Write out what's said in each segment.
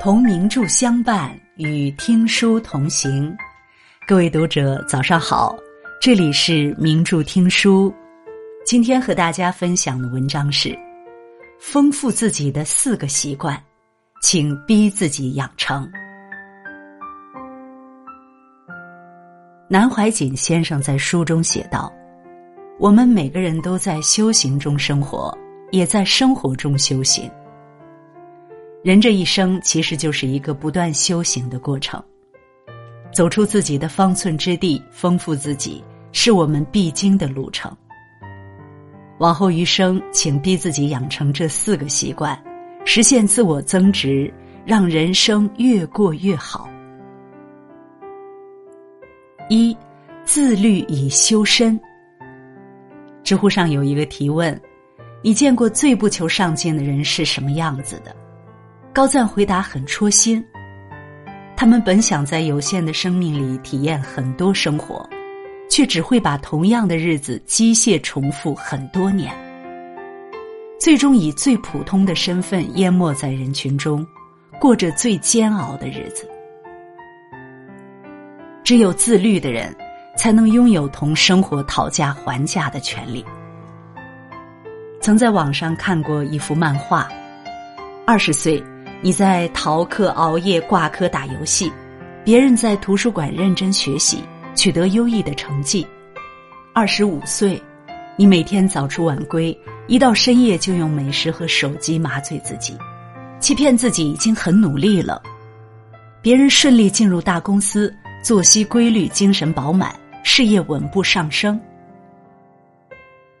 同名著相伴，与听书同行。各位读者，早上好！这里是名著听书。今天和大家分享的文章是：丰富自己的四个习惯，请逼自己养成。南怀瑾先生在书中写道：“我们每个人都在修行中生活，也在生活中修行。”人这一生其实就是一个不断修行的过程，走出自己的方寸之地，丰富自己，是我们必经的路程。往后余生，请逼自己养成这四个习惯，实现自我增值，让人生越过越好。一，自律以修身。知乎上有一个提问：你见过最不求上进的人是什么样子的？高赞回答很戳心。他们本想在有限的生命里体验很多生活，却只会把同样的日子机械重复很多年，最终以最普通的身份淹没在人群中，过着最煎熬的日子。只有自律的人，才能拥有同生活讨价还价的权利。曾在网上看过一幅漫画，二十岁。你在逃课、熬夜、挂科、打游戏，别人在图书馆认真学习，取得优异的成绩。二十五岁，你每天早出晚归，一到深夜就用美食和手机麻醉自己，欺骗自己已经很努力了。别人顺利进入大公司，作息规律，精神饱满，事业稳步上升。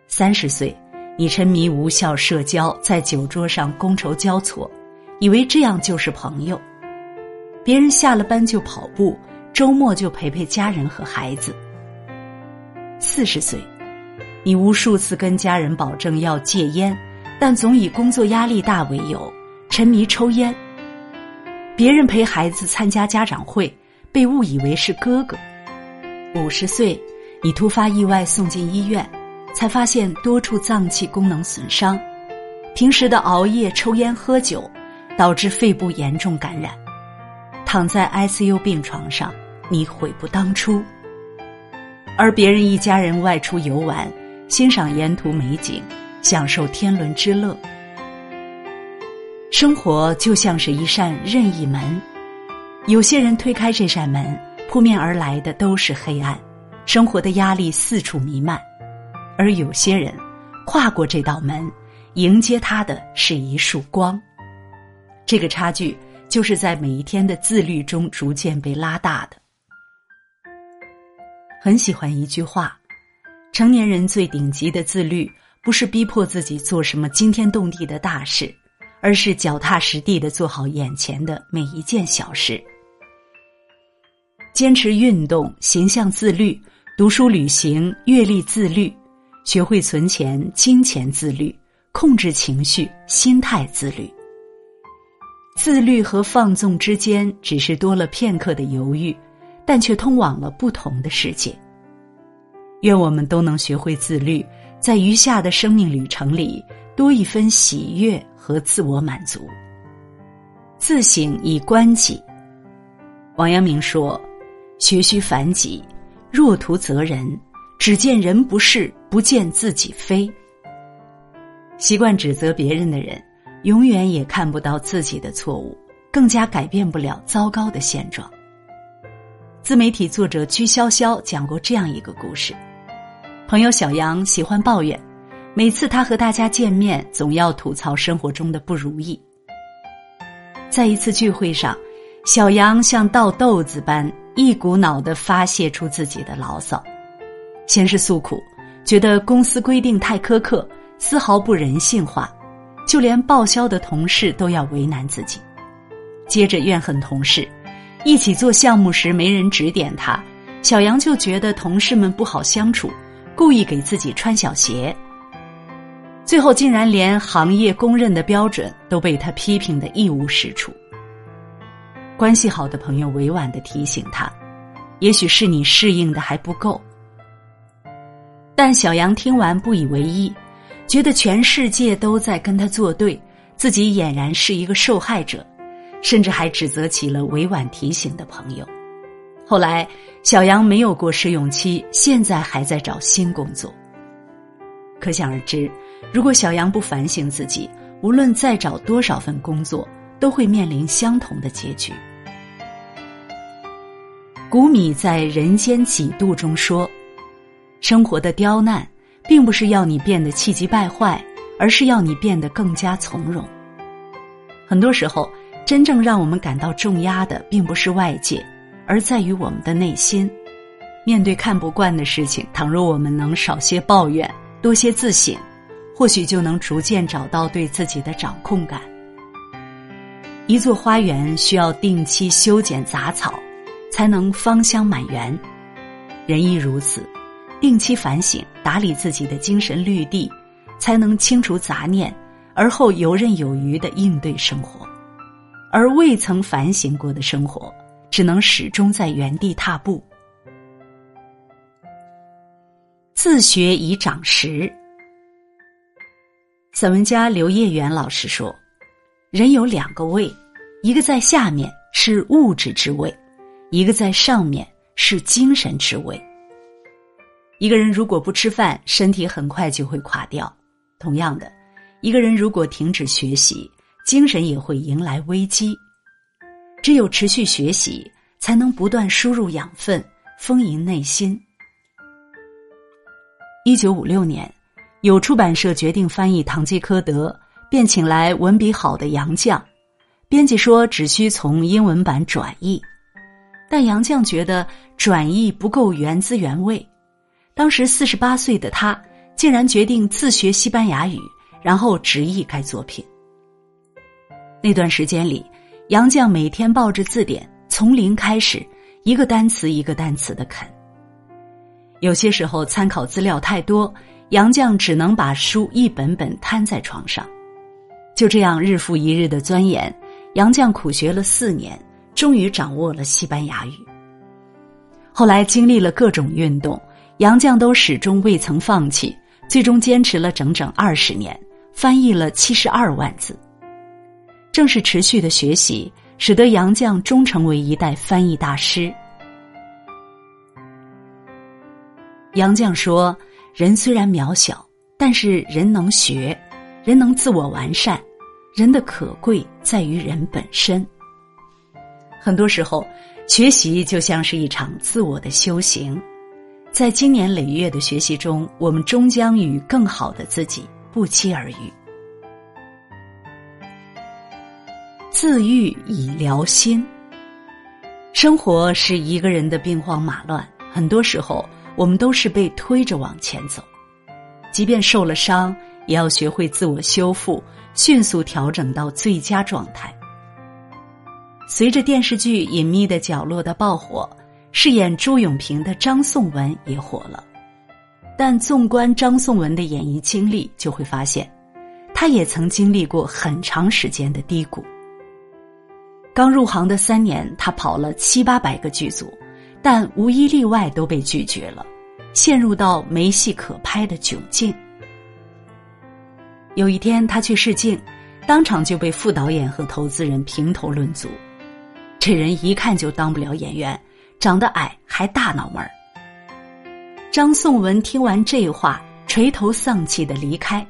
三十岁，你沉迷无效社交，在酒桌上觥筹交错。以为这样就是朋友，别人下了班就跑步，周末就陪陪家人和孩子。四十岁，你无数次跟家人保证要戒烟，但总以工作压力大为由沉迷抽烟。别人陪孩子参加家长会，被误以为是哥哥。五十岁，你突发意外送进医院，才发现多处脏器功能损伤。平时的熬夜、抽烟、喝酒。导致肺部严重感染，躺在 ICU 病床上，你悔不当初。而别人一家人外出游玩，欣赏沿途美景，享受天伦之乐。生活就像是一扇任意门，有些人推开这扇门，扑面而来的都是黑暗，生活的压力四处弥漫；而有些人跨过这道门，迎接他的是一束光。这个差距就是在每一天的自律中逐渐被拉大的。很喜欢一句话：成年人最顶级的自律，不是逼迫自己做什么惊天动地的大事，而是脚踏实地的做好眼前的每一件小事。坚持运动，形象自律；读书、旅行、阅历自律；学会存钱、金钱自律；控制情绪、心态自律。自律和放纵之间，只是多了片刻的犹豫，但却通往了不同的世界。愿我们都能学会自律，在余下的生命旅程里，多一分喜悦和自我满足。自省以观己。王阳明说：“学须反己，若图责人，只见人不是，不见自己非。”习惯指责别人的人。永远也看不到自己的错误，更加改变不了糟糕的现状。自媒体作者居潇潇讲过这样一个故事：朋友小杨喜欢抱怨，每次他和大家见面，总要吐槽生活中的不如意。在一次聚会上，小杨像倒豆子般一股脑的发泄出自己的牢骚，先是诉苦，觉得公司规定太苛刻，丝毫不人性化。就连报销的同事都要为难自己，接着怨恨同事，一起做项目时没人指点他，小杨就觉得同事们不好相处，故意给自己穿小鞋。最后竟然连行业公认的标准都被他批评的一无是处。关系好的朋友委婉的提醒他，也许是你适应的还不够。但小杨听完不以为意。觉得全世界都在跟他作对，自己俨然是一个受害者，甚至还指责起了委婉提醒的朋友。后来，小杨没有过试用期，现在还在找新工作。可想而知，如果小杨不反省自己，无论再找多少份工作，都会面临相同的结局。谷米在《人间几度》中说：“生活的刁难，并不是要你变得气急败坏，而是要你变得更加从容。很多时候，真正让我们感到重压的，并不是外界，而在于我们的内心。面对看不惯的事情，倘若我们能少些抱怨，多些自省，或许就能逐渐找到对自己的掌控感。一座花园需要定期修剪杂草。”才能芳香满园，人亦如此。定期反省，打理自己的精神绿地，才能清除杂念，而后游刃有余的应对生活。而未曾反省过的生活，只能始终在原地踏步。自学以长识。散文家刘业元老师说：“人有两个胃，一个在下面，是物质之胃。”一个在上面是精神之位。一个人如果不吃饭，身体很快就会垮掉。同样的，一个人如果停止学习，精神也会迎来危机。只有持续学习，才能不断输入养分，丰盈内心。一九五六年，有出版社决定翻译《堂吉诃德》，便请来文笔好的杨绛。编辑说，只需从英文版转译。但杨绛觉得转译不够原汁原味，当时四十八岁的他竟然决定自学西班牙语，然后直译该作品。那段时间里，杨绛每天抱着字典，从零开始，一个单词一个单词的啃。有些时候参考资料太多，杨绛只能把书一本本摊在床上，就这样日复一日的钻研。杨绛苦学了四年。终于掌握了西班牙语。后来经历了各种运动，杨绛都始终未曾放弃，最终坚持了整整二十年，翻译了七十二万字。正是持续的学习，使得杨绛终成为一代翻译大师。杨绛说：“人虽然渺小，但是人能学，人能自我完善，人的可贵在于人本身。”很多时候，学习就像是一场自我的修行，在经年累月的学习中，我们终将与更好的自己不期而遇。自愈以疗心。生活是一个人的兵荒马乱，很多时候我们都是被推着往前走，即便受了伤，也要学会自我修复，迅速调整到最佳状态。随着电视剧《隐秘的角落》的爆火，饰演朱永平的张颂文也火了。但纵观张颂文的演艺经历，就会发现，他也曾经历过很长时间的低谷。刚入行的三年，他跑了七八百个剧组，但无一例外都被拒绝了，陷入到没戏可拍的窘境。有一天，他去试镜，当场就被副导演和投资人评头论足。这人一看就当不了演员，长得矮还大脑门儿。张颂文听完这话，垂头丧气的离开，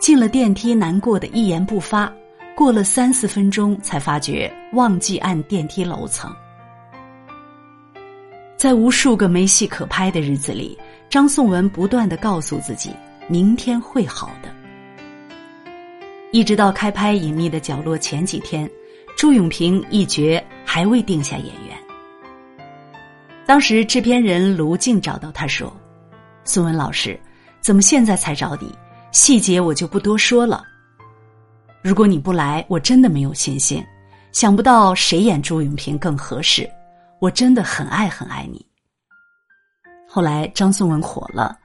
进了电梯，难过的一言不发。过了三四分钟，才发觉忘记按电梯楼层。在无数个没戏可拍的日子里，张颂文不断的告诉自己，明天会好的。一直到开拍《隐秘的角落》前几天。朱永平一角还未定下演员。当时制片人卢静找到他说：“孙文老师，怎么现在才找你？细节我就不多说了。如果你不来，我真的没有信心。想不到谁演朱永平更合适。我真的很爱很爱你。”后来张颂文火了，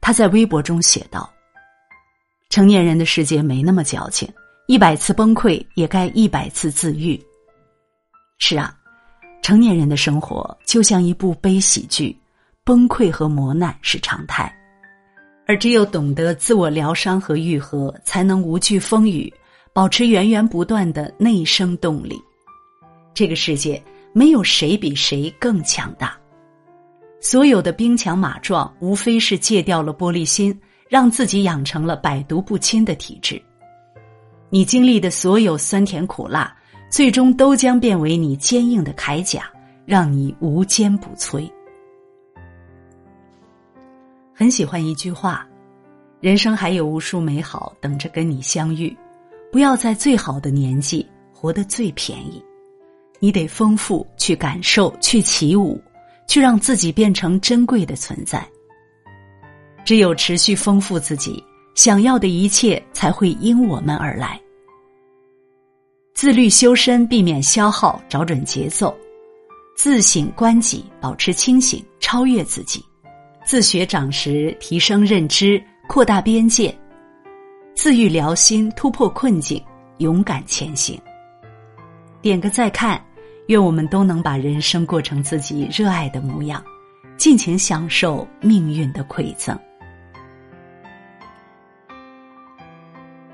他在微博中写道：“成年人的世界没那么矫情。”一百次崩溃也该一百次自愈。是啊，成年人的生活就像一部悲喜剧，崩溃和磨难是常态，而只有懂得自我疗伤和愈合，才能无惧风雨，保持源源不断的内生动力。这个世界没有谁比谁更强大。所有的兵强马壮，无非是戒掉了玻璃心，让自己养成了百毒不侵的体质。你经历的所有酸甜苦辣，最终都将变为你坚硬的铠甲，让你无坚不摧。很喜欢一句话：“人生还有无数美好等着跟你相遇，不要在最好的年纪活得最便宜。你得丰富，去感受，去起舞，去让自己变成珍贵的存在。只有持续丰富自己。”想要的一切才会因我们而来。自律修身，避免消耗，找准节奏；自省观己，保持清醒，超越自己；自学长识，提升认知，扩大边界；自愈疗心，突破困境，勇敢前行。点个再看，愿我们都能把人生过成自己热爱的模样，尽情享受命运的馈赠。